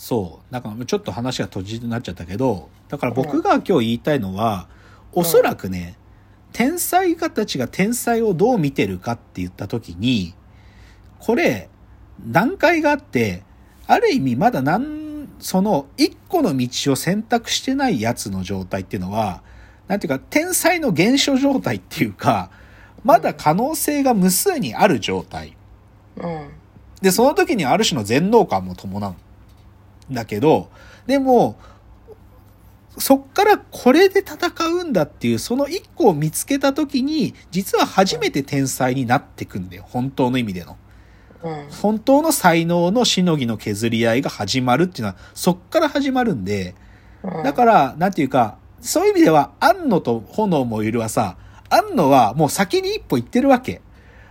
そう。なんかちょっと話が閉じになっちゃったけど、だから僕が今日言いたいのは、おそらくね、天才家たちが天才をどう見てるかって言った時に、これ、段階があって、ある意味まだなん、その一個の道を選択してないやつの状態っていうのは、なんていうか、天才の現象状態っていうか、まだ可能性が無数にある状態。うん。で、その時にある種の全能感も伴うんだけど、でも、そっからこれで戦うんだっていう、その一個を見つけた時に、実は初めて天才になってくんだよ。本当の意味での。うん。本当の才能のしのぎの削り合いが始まるっていうのは、そっから始まるんで、うんだから、なんていうか、そういう意味では、安野と炎もいるはさ、安野はもう先に一歩行ってるわけ。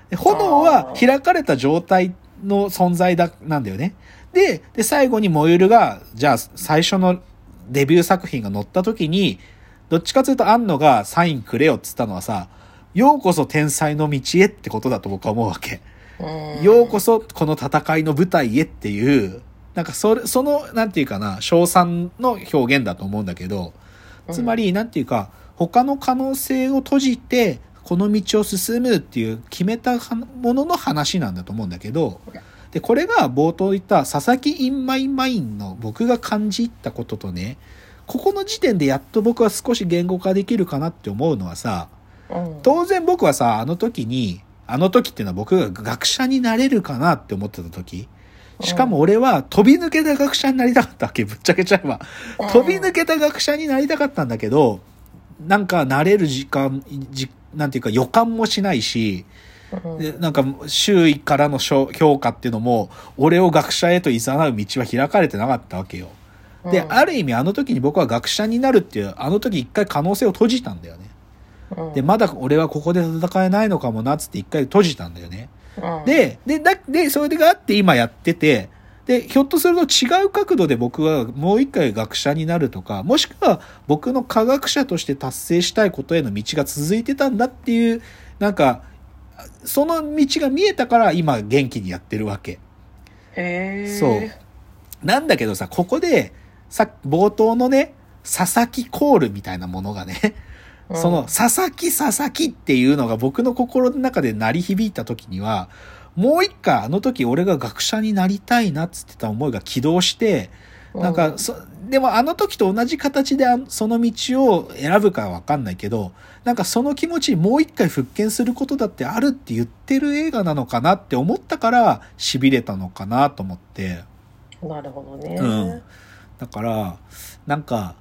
で炎は開かれた状態の存在だ、なんだよね。で、で、最後に燃ゆるが、じゃあ最初のデビュー作品が載った時に、どっちかというと安野がサインくれよっつったのはさ、ようこそ天才の道へってことだと僕は思うわけ。うん。ようこそこの戦いの舞台へっていう、なんかそれ、その、なんていうかな、賞賛の表現だと思うんだけど、つまり、なんていうか、他の可能性を閉じて、この道を進むっていう決めたものの話なんだと思うんだけど、で、これが冒頭言った佐々木インマイマインの僕が感じたこととね、ここの時点でやっと僕は少し言語化できるかなって思うのはさ、うん当然僕はさ、あの時に、あの時っていうのは僕が学者になれるかなって思ってた時。しかも俺は飛び抜けた学者になりたかったわけ、ぶっちゃけちゃえば。飛び抜けた学者になりたかったんだけど、なんかなれる時間、じなんていうか予感もしないし、うんでなんか周囲からの評評価っていうのも、俺を学者へと誘う道は開かれてなかったわけよ。で、うんある意味あの時に僕は学者になるっていう、あの時一回可能性を閉じたんだよね。うんで、まだ俺はここで戦えないのかもなっつって一回閉じたんだよね。うんで、で、だ、で、それがあって今やってて、で、ひょっとすると違う角度で僕はもう一回学者になるとか、もしくは僕の科学者として達成したいことへの道が続いてたんだっていう、なんか、その道が見えたから今元気にやってるわけ。へえそう。なんだけどさ、ここで、さ、冒頭のね、佐々木コールみたいなものがね、うんその、佐々木佐々木っていうのが僕の心の中で鳴り響いた時には、もう一回あの時俺が学者になりたいなっつってた思いが起動して、なんか、そ、でもあの時と同じ形であその道を選ぶかはわかんないけど、なんかその気持ちにもう一回復権することだってあるって言ってる映画なのかなって思ったから、痺れたのかなと思って。なるほどね。うん。だから、なんか、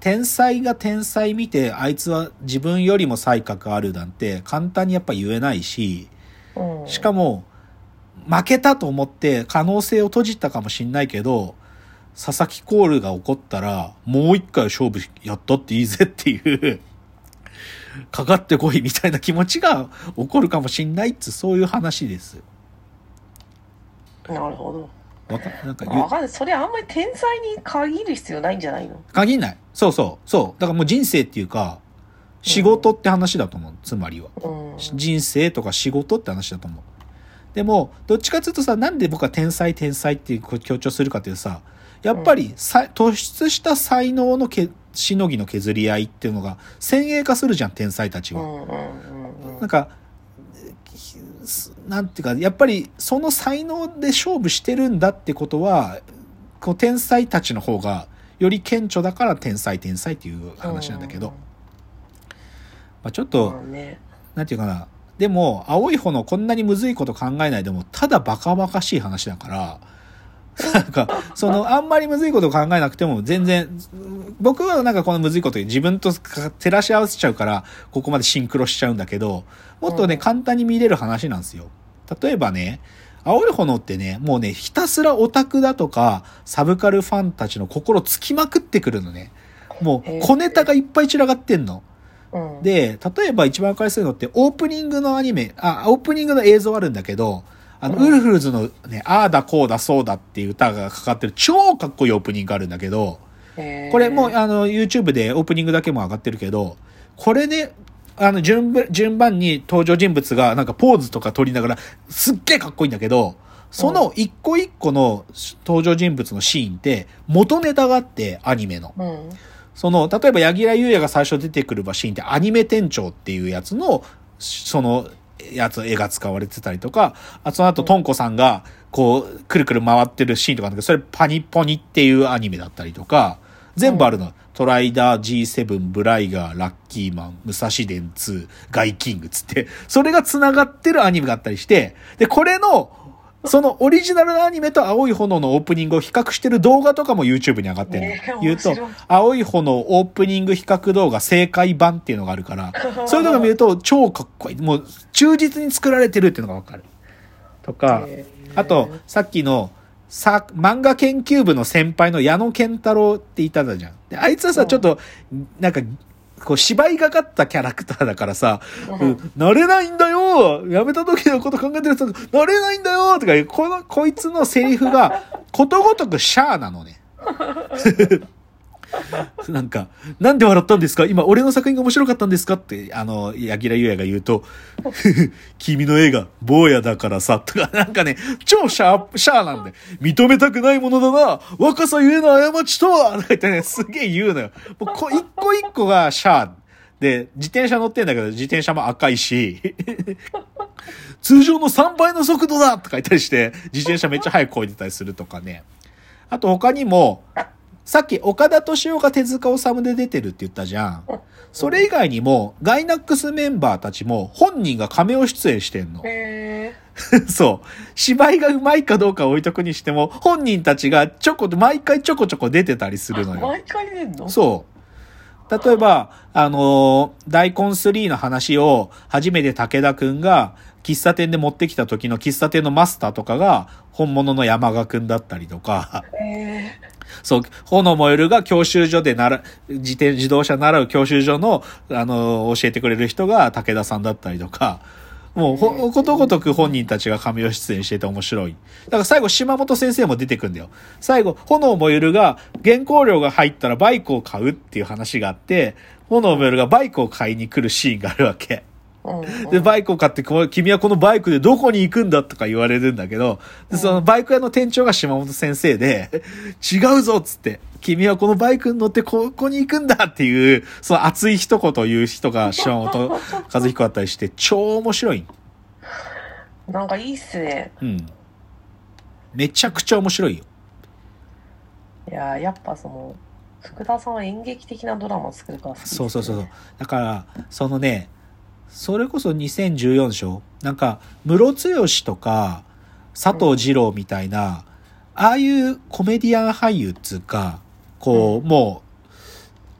天才が天才見て、あいつは自分よりも才覚あるなんて簡単にやっぱ言えないし、うん。しかも、負けたと思って可能性を閉じたかもしんないけど、佐々木コールが起こったら、もう一回勝負やったっていいぜっていう、かかってこいみたいな気持ちが起こるかもしんないっつ、そういう話です。なるほどわかなんか言うわかんないそれあんまり天才に限る必要ないんじゃないの？限んない。そうそう。そう。だからもう人生っていうか、仕事って話だと思う。つまりは。うん人生とか仕事って話だと思う。でも、どっちかっていうとさ、なんで僕は天才天才っていう強調するかっていうとさ、やっぱりさ、突出した才能のけしのぎの削り合いっていうのが先鋭化するじゃん、天才たちは。なんか、ひなんていうか、やっぱりその才能で勝負してるんだってことは、こう天才たちの方がより顕著だから天才天才っていう話なんだけど、まあ、ちょっうと、なんていうかな、でも、青い方のこんなにむずいこと考えないでも、ただバカバカしい話だから、なんか、その、あんまりむずいこと考えなくても、全然、僕はなんかこのむずいこと自分と照らし合わせちゃうから、ここまでシンクロしちゃうんだけど、もっとね、うん簡単に見れる話なんですよ。例えばね、青い炎ってね、もうね、ひたすらオタクだとか、サブカルファンたちの心つきまくってくるのね。もう、小ネタがいっぱい散らがってんの。うんで、例えば一番わかりやすいのって、オープニングのアニメ、あ、オープニングの映像あるんだけど、あの、うんウルフルズのね、ああだこうだそうだっていう歌がかかってる超かっこいいオープニングあるんだけど、これもうあの、YouTube でオープニングだけも上がってるけど、これね、あの、順番、順番に登場人物がなんかポーズとか取りながら、すっげえかっこいいんだけど、その一個一個の登場人物のシーンって元ネタがあって、アニメの。うん。その、例えば、柳楽優弥が最初出てくるシーンってアニメ店長っていうやつの、その、やつ、絵が使われてたりとか、あその後、トンコさんが、こう、くるくる回ってるシーンとかあるんだけど、それパニポニっていうアニメだったりとか、全部あるの。トライダー、G7、ブライガー、ラッキーマン、武蔵伝2、ガイキングつって、それが繋がってるアニメがあったりして、で、これの、そのオリジナルのアニメと青い炎のオープニングを比較してる動画とかも YouTube に上がってるの。言うと青い炎オープニング比較動画正解版っていうのがあるから、そういうのが見ると超かっこいい。もう忠実に作られてるっていうのがわかる。とか、へえあと、さっきの、さ、漫画研究部の先輩の矢野健太郎っていたじゃん。で、あいつはさ、うんちょっと、なんか、こう、芝居がかったキャラクターだからさ、うんうん慣れないんだよ辞めた時のこと考えてると、慣れないんだよとかこの、こいつのセリフが、ことごとくシャーなのね。なんか、なんで笑ったんですか？今、俺の作品が面白かったんですか？って、あの、柳楽優弥が言うと、君の映画、坊やだからさ、とか、なんかね、超シャー、シャーなんで、認めたくないものだな、若さゆえの過ちとはとか言ってね、すげえ言うのよ。もうこ、一個一個がシャー。で、自転車乗ってんだけど、自転車も赤いし、通常の3倍の速度だとか言ったりして、自転車めっちゃ速く漕いでたりするとかね。あと他にも、さっき岡田敏夫が手塚治虫で出てるって言ったじゃん。それ以外にも、ガイナックスメンバーたちも本人がカメオ出演してんの。へ そう。芝居がうまいかどうかは置いとくにしても、本人たちがちょこ、毎回ちょこちょこ出てたりすえ。るのよ。毎回出んの？そう。例えば、あのー大根3の話を初めて武田くんが喫茶店で持ってきた時の喫茶店のマスターとかが本物の山賀くんだったりとか。そう、炎燃えるが教習所でなら、自転、自動車習う教習所の、あのー教えてくれる人が武田さんだったりとか、もう、ほ、ことごとく本人たちが神を出演してて面白い。だから最後、島本先生も出てくんだよ。最後、炎燃えるが、原稿料が入ったらバイクを買うっていう話があって、炎燃えるがバイクを買いに来るシーンがあるわけ。で、バイクを買って、君はこのバイクでどこに行くんだとか言われるんだけど、でそのバイク屋の店長が島本先生で、違うぞっつって、君はこのバイクに乗ってここに行くんだっていう、その熱い一言を言う人が島本和彦だったりして、超面白い。なんかいいっすね。うん。めちゃくちゃ面白いよ。いやーやっぱその、福田さんは演劇的なドラマ作るからね。そうそうそうそう。だから、そのね、それこそ2014でしょなんか、ムロツヨシとか、佐藤二郎みたいな、ああいうコメディアン俳優っつうか、こう、もう、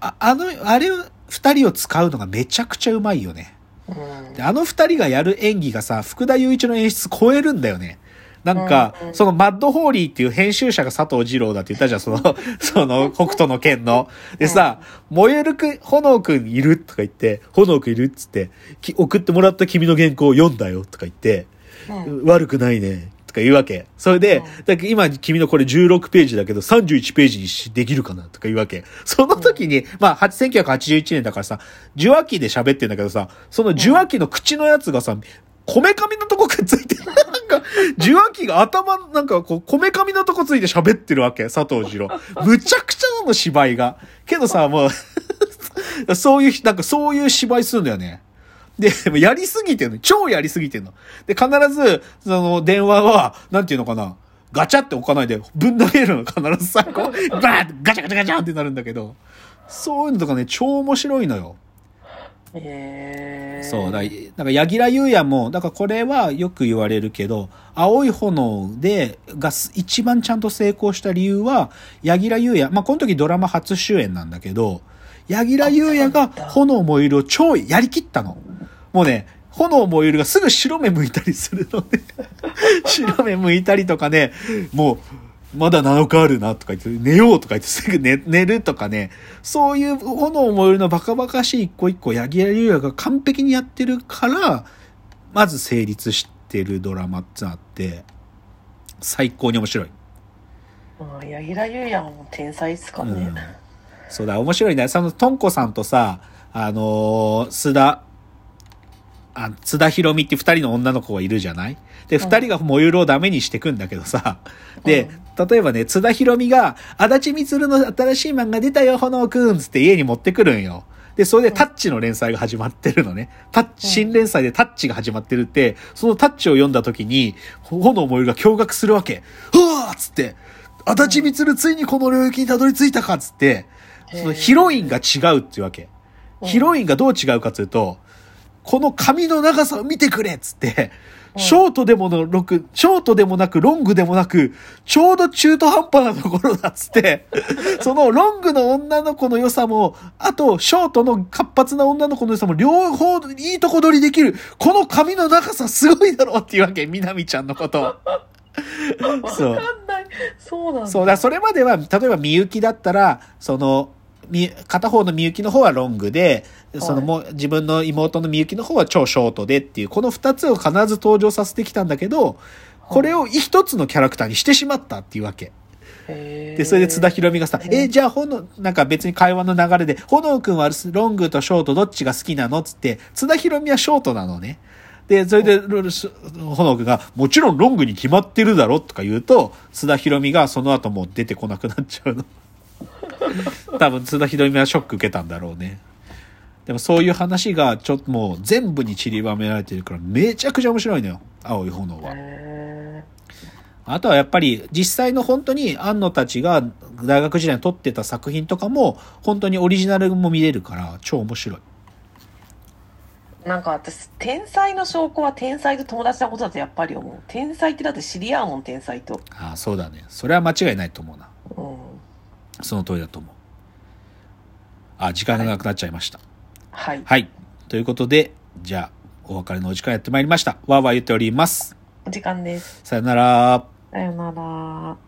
ああの、あれを、二人を使うのがめちゃくちゃうまいよね。うんであの二人がやる演技がさ、福田雄一の演出超えるんだよね。なんか、そのマッドホーリーっていう編集者が佐藤二郎だって言ったじゃん、その、その、北斗の剣の。でさ、燃えるくん、炎くんいるとか言って、炎くんいるっつって、き送ってもらった君の原稿を読んだよとか言って、うん悪くないね。とか言うわけ。それで、うんだ今君のこれ16ページだけど31ページにしできるかなとか言うわけ。その時に、まあ、は1981年だからさ、受話器で喋ってんだけどさ、その受話器の口のやつがさ、こめかみのとこくっついて、なんか、受話器が頭、なんかこう、こめかみのとこついて喋ってるわけ、佐藤二郎。むちゃくちゃなの芝居が。けどさ、もう、そういう、なんかそういう芝居するんだよね。で、やりすぎてんの。超やりすぎてんの。で、必ず、その、電話は、なんていうのかな。ガチャって置かないで、ぶん投げるの。必ずさ、こう、バーッガチャガチャガチャってなるんだけど、そういうのとかね、超面白いのよ。へえ。そう、だから、柳楽優弥も、だからこれはよく言われるけど、青い炎で、がす一番ちゃんと成功した理由は、柳楽優弥、まあこの時ドラマ初主演なんだけど、柳楽優弥が炎燃えるを超やりきったの。もうね、炎燃えるがすぐ白目向いたりするので、白目向いたりとかね、もう、まだ7日あるなとか言って、寝ようとか言ってすぐ寝寝るとかね、そういう炎燃えるのバカバカしい一個一個、柳楽優弥が完璧にやってるから、まず成立してるドラマってのあって、最高に面白い。うん柳楽優弥も天才っすかね。うんそうだ、面白いね。その、とんこさんとさ、あのー須田、あ、津田博美って二人の女の子がいるじゃない？で、二人が燃ゆるをダメにしてくんだけどさ。で、例えばね、津田博美が、足立みつるの新しい漫画出たよ、炎くんつって家に持ってくるんよ。で、それでタッチの連載が始まってるのね。タッチ、新連載でタッチが始まってるって、そのタッチを読んだ時に、炎燃ゆるが驚愕するわけ。うわーっつって、足立みつるついにこの領域にたどり着いたかっつって、そのヒロインが違うっていうわけ。うんヒロインがどう違うかというと、この髪の長さを見てくれっつって、うんショートでものロク、ショートでもなくロングでもなく、ちょうど中途半端なところだっつって、そのロングの女の子の良さも、あとショートの活発な女の子の良さも両方いいとこ取りできる。この髪の長さすごいだろっていうわけ、みなみちゃんのこと。わそうかんない。そうなんだ。そうだ、それまでは、例えばみゆきだったら、その、み、片方のみゆきの方はロングで、そのもう、自分の妹のみゆきの方は超ショートでっていう、この二つを必ず登場させてきたんだけど、これを一つのキャラクターにしてしまったっていうわけ。で、それで津田ひろみがさ、え、じゃあ、ほの、なんか別に会話の流れで、ほのくんはロングとショートどっちが好きなのつって、津田ひろみはショートなのね。で、それで、ロルスほのくんが、もちろんロングに決まってるだろとか言うと、津田ひろみがその後もう出てこなくなっちゃうの。多分津田ひろみはショック受けたんだろうね。でもそういう話がちょっともう全部に散りばめられてるからめちゃくちゃ面白いのよ。青い炎は。へあとはやっぱり実際の本当に安野たちが大学時代に撮ってた作品とかも本当にオリジナルも見れるから超面白い。ーなんか私、天才の証拠は天才と友達なことだとやっぱり思う。天才ってだって知り合うもん、天才と。ああ、そうだね。それは間違いないと思うな。うん。その通りだと思う。あ、時間がなくなっちゃいました。はい。はい。ということで、じゃあ、お別れのお時間やってまいりました。わーわー言っております。お時間です。さよなら。さよなら。